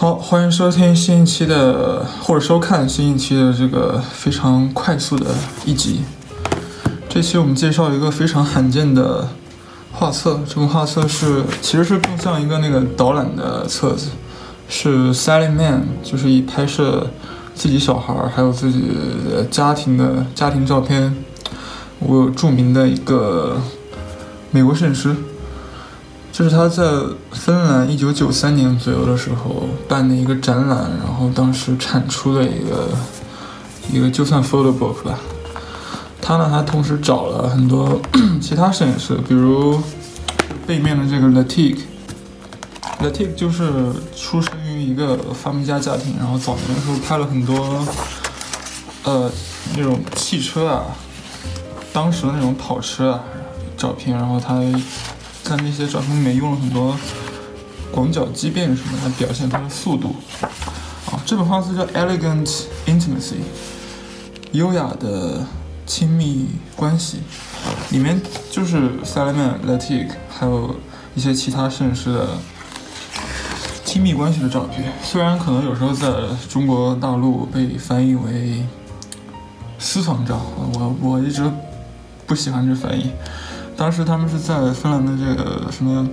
好，欢迎收听新一期的，或者收看新一期的这个非常快速的一集。这期我们介绍一个非常罕见的画册，这个画册是其实是更像一个那个导览的册子，是 Sally Man，就是以拍摄自己小孩儿还有自己家庭的家庭照片，我有著名的一个美国摄影师。这是他在芬兰一九九三年左右的时候办的一个展览，然后当时产出的一个一个就算 photo book 吧。他呢还同时找了很多其他摄影师，比如 背面的这个 Latik，Latik 就是出生于一个发明家家庭，然后早年的时候拍了很多呃那种汽车啊，当时的那种跑车啊照片，然后他。在那些照片里面用了很多广角畸变什么来表现它的速度。啊，这本画册叫《Elegant Intimacy》，优雅的亲密关系。里面就是 Salman Latik 还有一些其他摄影师的亲密关系的照片。虽然可能有时候在中国大陆被翻译为私房照，我我一直不喜欢这翻译。当时他们是在芬兰的这个什么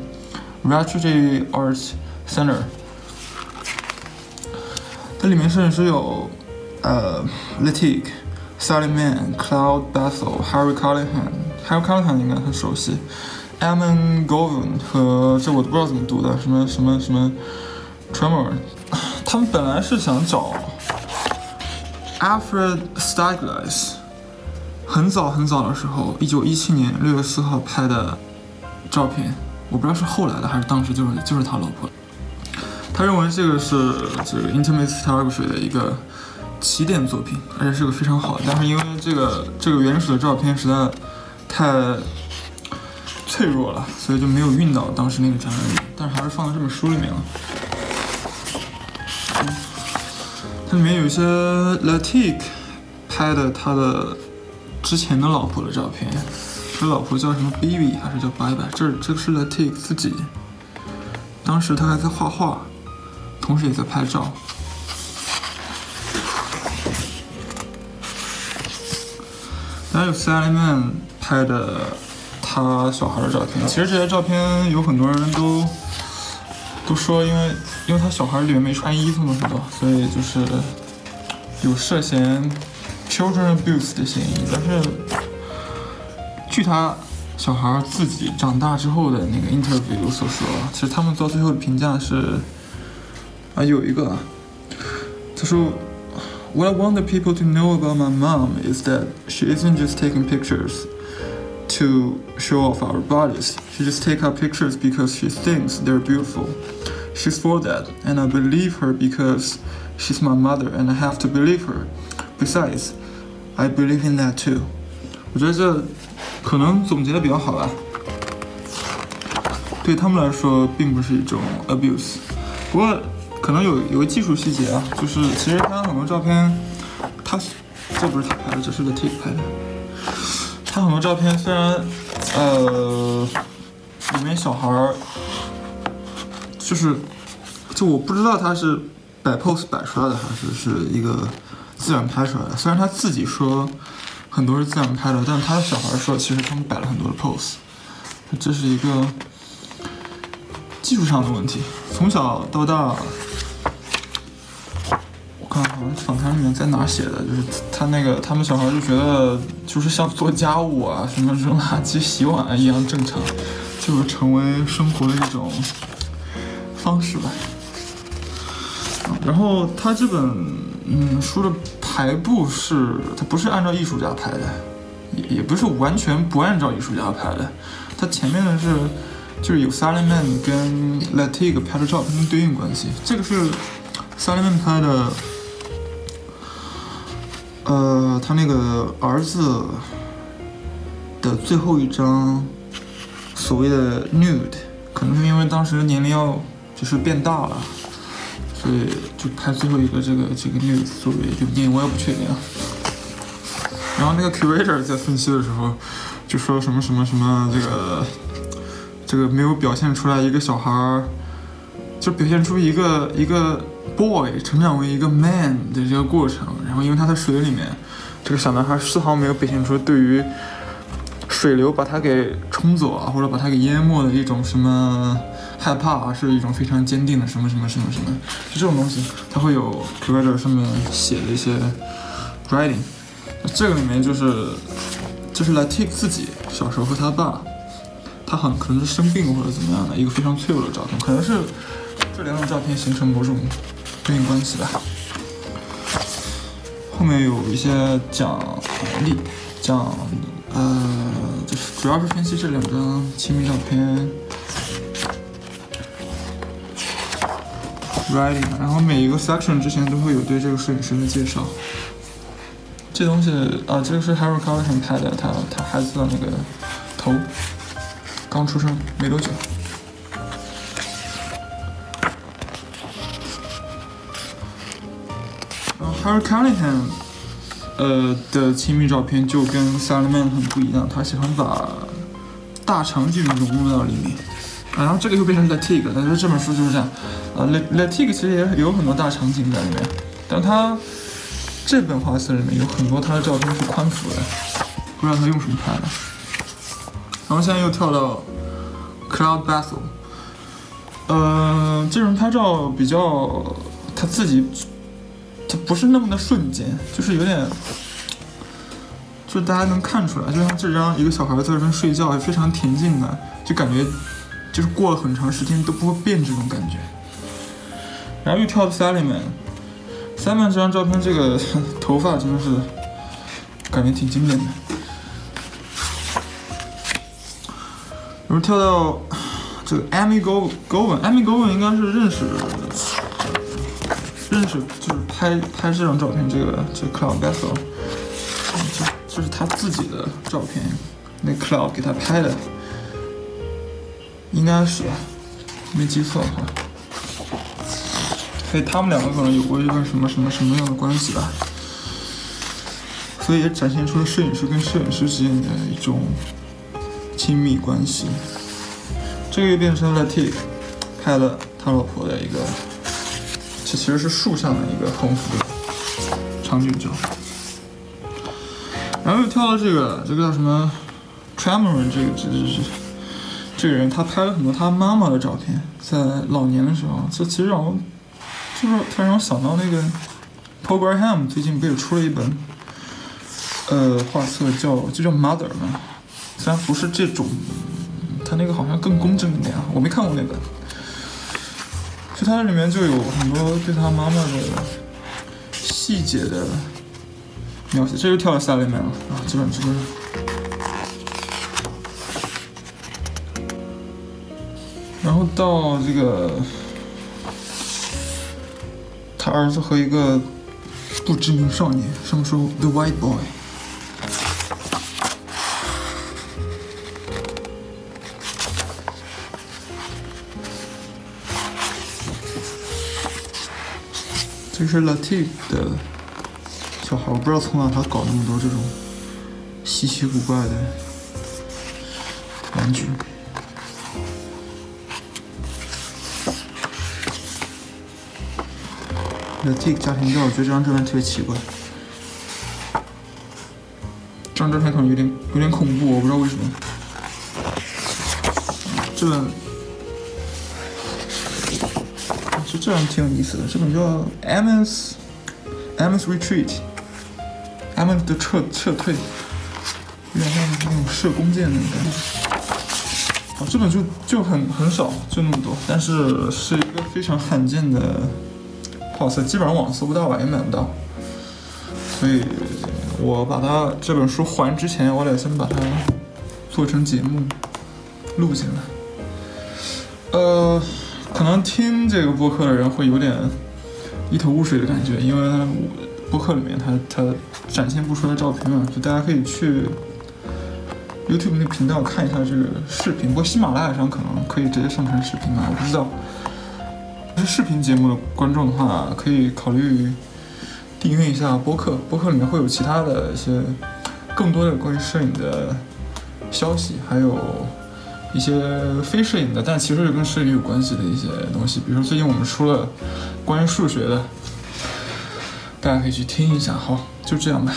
Ratchet Art Center，它里面摄影师有呃 Litik、Sally Mann、Cloud Bethel、Harry Callahan，Harry Callahan 应该很熟悉，Eamon Govan 和这我都不知道怎么读的，什么什么什么 Tremor，他们本来是想找 Alfred Stiglitz。很早很早的时候，一九一七年六月四号拍的照片，我不知道是后来的还是当时就是就是他老婆。他认为这个是这个 intimate photography 的一个起点作品，而且是个非常好的。但是因为这个这个原始的照片实在太脆弱了，所以就没有运到当时那个展览里。但是还是放在这本书里面了。它里面有一些 Latik 拍的他的。之前的老婆的照片，他老婆叫什么 Baby 还是叫白白？这这个是来 take 自己，当时他还在画画，同时也在拍照。还有 Sally Man 拍的他小孩的照片。其实这些照片有很多人都都说，因为因为他小孩里面没穿衣服嘛，是吧？所以就是有涉嫌。Children abuse 的嫌疑，但是据他小孩自己长大之后的那个 interview 所说，其实他们到最后的评价是啊，有一个他说，What I want the people to know about my mom is that she isn't just taking pictures to show off our bodies. She just take our pictures because she thinks they're beautiful. She's for that, and I believe her because she's my mother, and I have to believe her. Besides, I believe in that too。我觉得这可能总结的比较好吧。对他们来说，并不是一种 abuse。不过可能有有个技术细节啊，就是其实他很多照片，他这不是他拍的，这是个 take 拍的。他很多照片虽然呃里面小孩儿就是就我不知道他是摆 pose 摆出来的，还是是一个。自然拍出来的，虽然他自己说很多是自然拍的，但是他的小孩说其实他们摆了很多的 pose，这是一个技术上的问题。从小到大，我看好像访谈里面在哪写的，就是他那个他们小孩就觉得就是像做家务啊，什么扔垃圾、洗碗一样正常，就成为生活的一种方式吧。然后他这本。嗯，书的排布是，它不是按照艺术家排的，也也不是完全不按照艺术家排的。它前面的是，就是有 s a l i m a n 跟 Latig 拍的照片对应关系。这个是 s a l i m a n 拍的，呃，他那个儿子的最后一张所谓的 nude，可能是因为当时年龄要就是变大了。所以拍最后一个这个这个 news 作为留念，我也不确定。然后那个 curator 在分析的时候就说什么什么什么这个这个没有表现出来一个小孩儿，就表现出一个一个 boy 成长为一个 man 的这个过程。然后因为他在水里面，这个小男孩丝毫没有表现出对于水流把它给冲走啊，或者把它给淹没的一种什么害怕啊，是一种非常坚定的什么什么什么什么，就这种东西，它会有 curator 上面写的一些 writing。这个里面就是就是来 take 自己小时候和他爸，他很可能是生病或者怎么样的一个非常脆弱的照片，可能是这两种照片形成某种对应关系吧。后面有一些讲例，讲呃，就是主要是分析这两张亲密照片 writing，然后每一个 section 之前都会有对这个摄影师的介绍。这东西啊，这个是 Harry Callahan 拍的，他他孩子的那个头刚出生没多久。然后，Harry Callahan 呃的亲密照片就跟 Salman 很不一样，他喜欢把大场景融入到里面。然后这个又变成 Latik，但是这本书就是这样。呃，Lat Latik 其实也有很多大场景在里面，但他。这本画册里面有很多他的照片是宽幅的，不知道他用什么拍的。然后现在又跳到 Cloud Battle，呃，这人拍照比较他自己，他不是那么的瞬间，就是有点，就大家能看出来，就像这张一个小孩在这边睡觉，非常恬静的，就感觉就是过了很长时间都不会变这种感觉。然后又跳到 Sally 里面。三曼这张照片，这个 头发真的是感觉挺经典的。然后跳到这个 Amy Go Govan，Amy Govan 应该是认识认识，就是拍拍这张照片，这个这 Cloud Bethel，这这是他自己的照片，那 Cloud 给他拍的，应该是吧，没记错的话。所以他们两个可能有过一段什么什么什么样的关系吧，所以也展现出了摄影师跟摄影师之间的一种亲密关系。这个又变成了 T 拍了他老婆的一个，这其实是树上的一个横幅场景照。然后又跳到这个，这个叫什么 t r a m o r 这个这这这这个人，他拍了很多他妈妈的照片，在老年的时候，这其实让我。就是突然让我想到那个 Paul Graham 最近不也出了一本呃画册，叫就叫 Mother 嘛，虽然不是这种，他那个好像更公正一点啊，我没看过那本，它里面就有很多对他妈妈的细节的描写，这就跳到下里面了啊，基本这本，然后到这个。他儿子和一个不知名少年，上面说 The White Boy。这是 Latif 的小孩，我不知道从哪他搞那么多这种稀奇古怪的玩具。这个家庭照，我觉得这张照片特别奇怪。这张照片可能有点有点恐怖，我不知道为什么。这这这张挺有意思的，这本叫《Amos Amos Retreat》，Amos 的撤撤退，有点像那种射弓箭那种感觉。啊，这本就就很很少，就那么多，但是是一个非常罕见的。画册基本上网搜不到吧，也买不到，所以我把它这本书还之前，我得先把它做成节目录进来。呃，可能听这个播客的人会有点一头雾水的感觉，因为播客里面它它展现不出来照片嘛，就大家可以去 YouTube 那个频道看一下这个视频，不过喜马拉雅上可能可以直接上传视频吧，我不知道。是视频节目的观众的话，可以考虑订阅一下播客。播客里面会有其他的一些更多的关于摄影的消息，还有一些非摄影的，但其实是跟摄影有关系的一些东西。比如说最近我们出了关于数学的，大家可以去听一下。好，就这样吧。